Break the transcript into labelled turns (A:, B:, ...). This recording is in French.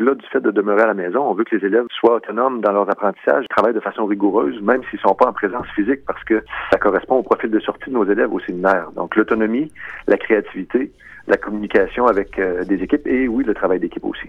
A: au-delà du fait de demeurer à la maison, on veut que les élèves soient autonomes dans leur apprentissage, travaillent de façon rigoureuse, même s'ils ne sont pas en présence physique, parce que ça correspond au profil de sortie de nos élèves au séminaire. Donc l'autonomie, la créativité, la communication avec euh, des équipes et oui, le travail d'équipe aussi.